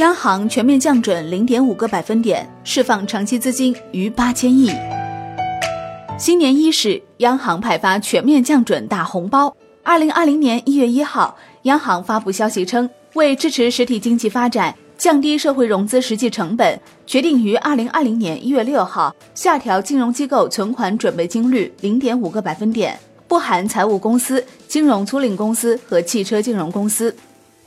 央行全面降准零点五个百分点，释放长期资金逾八千亿。新年伊始，央行派发全面降准大红包。二零二零年一月一号，央行发布消息称，为支持实体经济发展，降低社会融资实际成本，决定于二零二零年一月六号下调金融机构存款准备金率零点五个百分点，不含财务公司、金融租赁公司和汽车金融公司。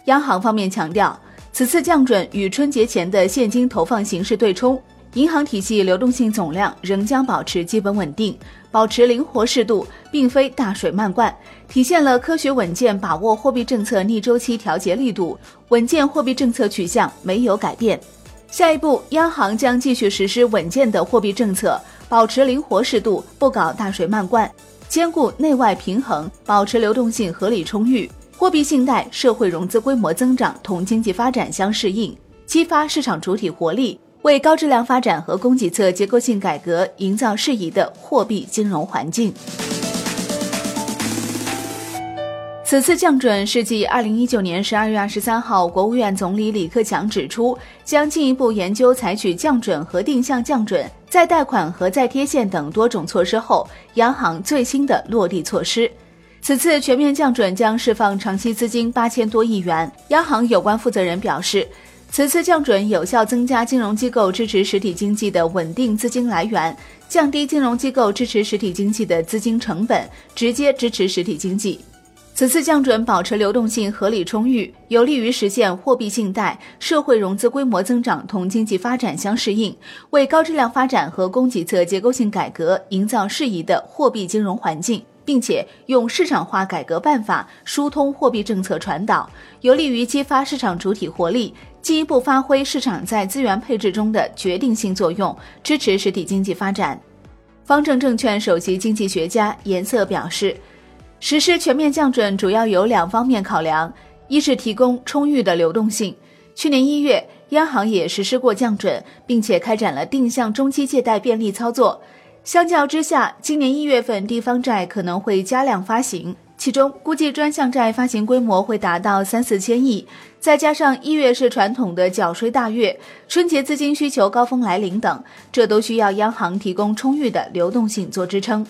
央行方面强调。此次降准与春节前的现金投放形势对冲，银行体系流动性总量仍将保持基本稳定，保持灵活适度，并非大水漫灌，体现了科学稳健把握货币政策逆周期调节力度，稳健货币政策取向没有改变。下一步，央行将继续实施稳健的货币政策，保持灵活适度，不搞大水漫灌，兼顾内外平衡，保持流动性合理充裕。货币信贷、社会融资规模增长同经济发展相适应，激发市场主体活力，为高质量发展和供给侧结构性改革营造适宜的货币金融环境。此次降准是继二零一九年十二月二十三号，国务院总理李克强指出，将进一步研究采取降准和定向降准、再贷款和再贴现等多种措施后，央行最新的落地措施。此次全面降准将释放长期资金八千多亿元。央行有关负责人表示，此次降准有效增加金融机构支持实体经济的稳定资金来源，降低金融机构支持实体经济的资金成本，直接支持实体经济。此次降准保持流动性合理充裕，有利于实现货币信贷、社会融资规模增长同经济发展相适应，为高质量发展和供给侧结构性改革营造适宜的货币金融环境。并且用市场化改革办法疏通货币政策传导，有利于激发市场主体活力，进一步发挥市场在资源配置中的决定性作用，支持实体经济发展。方正证券首席经济学家颜色表示，实施全面降准主要有两方面考量：一是提供充裕的流动性。去年一月，央行也实施过降准，并且开展了定向中期借贷便利操作。相较之下，今年一月份地方债可能会加量发行，其中估计专项债发行规模会达到三四千亿。再加上一月是传统的缴税大月，春节资金需求高峰来临等，这都需要央行提供充裕的流动性做支撑。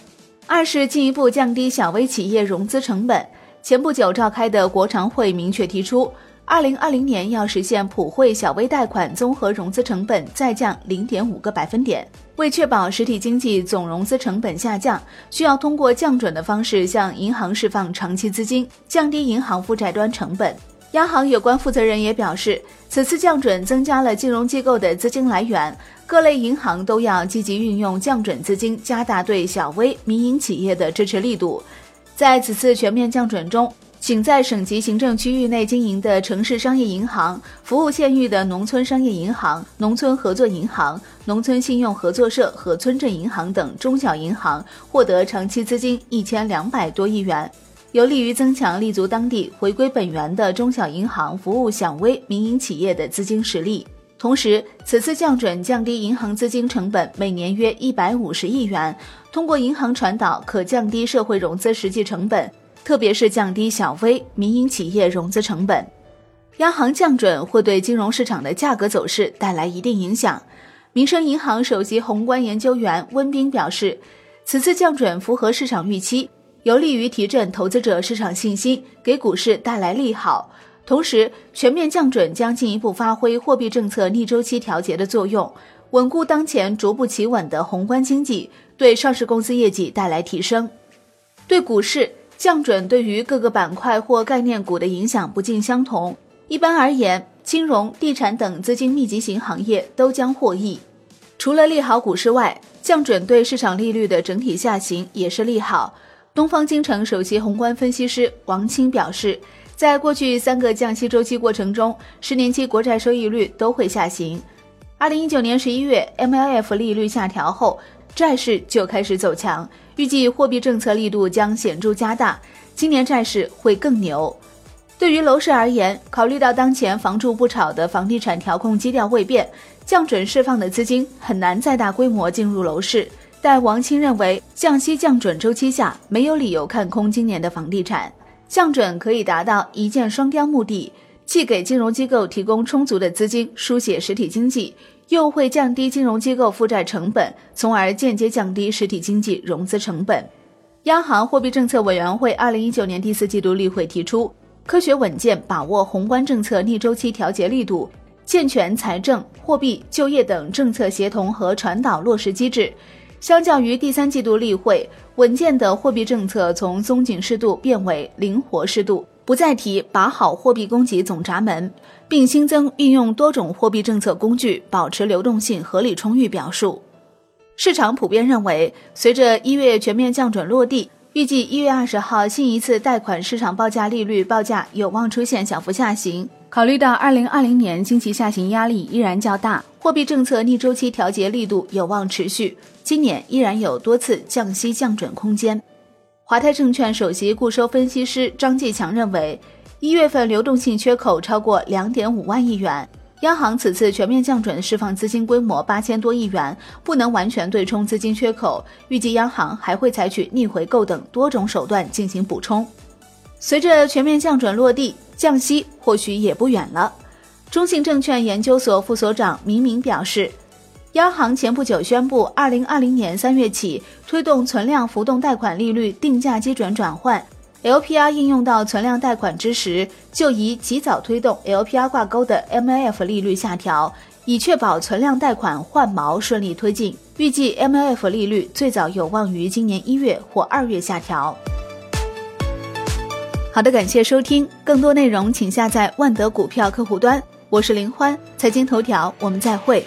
二是进一步降低小微企业融资成本。前不久召开的国常会明确提出。二零二零年要实现普惠小微贷款综合融资成本再降零点五个百分点。为确保实体经济总融资成本下降，需要通过降准的方式向银行释放长期资金，降低银行负债端成本。央行有关负责人也表示，此次降准增加了金融机构的资金来源，各类银行都要积极运用降准资金，加大对小微民营企业的支持力度。在此次全面降准中。仅在省级行政区域内经营的城市商业银行、服务县域的农村商业银行、农村合作银行、农村信用合作社和村镇银行等中小银行获得长期资金一千两百多亿元，有利于增强立足当地、回归本源的中小银行服务小微民营企业的资金实力。同时，此次降准降低银行资金成本每年约一百五十亿元，通过银行传导可降低社会融资实际成本。特别是降低小微民营企业融资成本，央行降准会对金融市场的价格走势带来一定影响。民生银行首席宏观研究员温彬表示，此次降准符合市场预期，有利于提振投资者市场信心，给股市带来利好。同时，全面降准将进一步发挥货币政策逆周期调节的作用，稳固当前逐步企稳的宏观经济，对上市公司业绩带来提升，对股市。降准对于各个板块或概念股的影响不尽相同。一般而言，金融、地产等资金密集型行业都将获益。除了利好股市外，降准对市场利率的整体下行也是利好。东方金城首席宏观分析师王清表示，在过去三个降息周期过程中，十年期国债收益率都会下行。二零一九年十一月，MLF 利率下调后。债市就开始走强，预计货币政策力度将显著加大，今年债市会更牛。对于楼市而言，考虑到当前房住不炒的房地产调控基调未变，降准释放的资金很难再大规模进入楼市。但王清认为，降息降准周期下没有理由看空今年的房地产，降准可以达到一箭双雕目的，既给金融机构提供充足的资金书写实体经济，又会降低金融机构负债成本，从而间接降低实体经济融资成本。央行货币政策委员会二零一九年第四季度例会提出，科学稳健把握宏观政策逆周期调节力度，健全财政、货币、就业等政策协同和传导落实机制。相较于第三季度例会，稳健的货币政策从松紧适度变为灵活适度，不再提把好货币供给总闸门，并新增运用多种货币政策工具保持流动性合理充裕表述。市场普遍认为，随着一月全面降准落地，预计一月二十号新一次贷款市场报价利率报价有望出现小幅下行。考虑到二零二零年经济下行压力依然较大，货币政策逆周期调节力度有望持续，今年依然有多次降息降准空间。华泰证券首席固收分析师张继强认为，一月份流动性缺口超过两点五万亿元。央行此次全面降准释放资金规模八千多亿元，不能完全对冲资金缺口，预计央行还会采取逆回购等多种手段进行补充。随着全面降准落地，降息或许也不远了。中信证券研究所副所长明明表示，央行前不久宣布，二零二零年三月起推动存量浮动贷款利率定价基准转换。LPR 应用到存量贷款之时，就宜及早推动 LPR 挂钩的 MLF 利率下调，以确保存量贷款换毛顺利推进。预计 MLF 利率最早有望于今年一月或二月下调。好的，感谢收听，更多内容请下载万德股票客户端。我是林欢，财经头条，我们再会。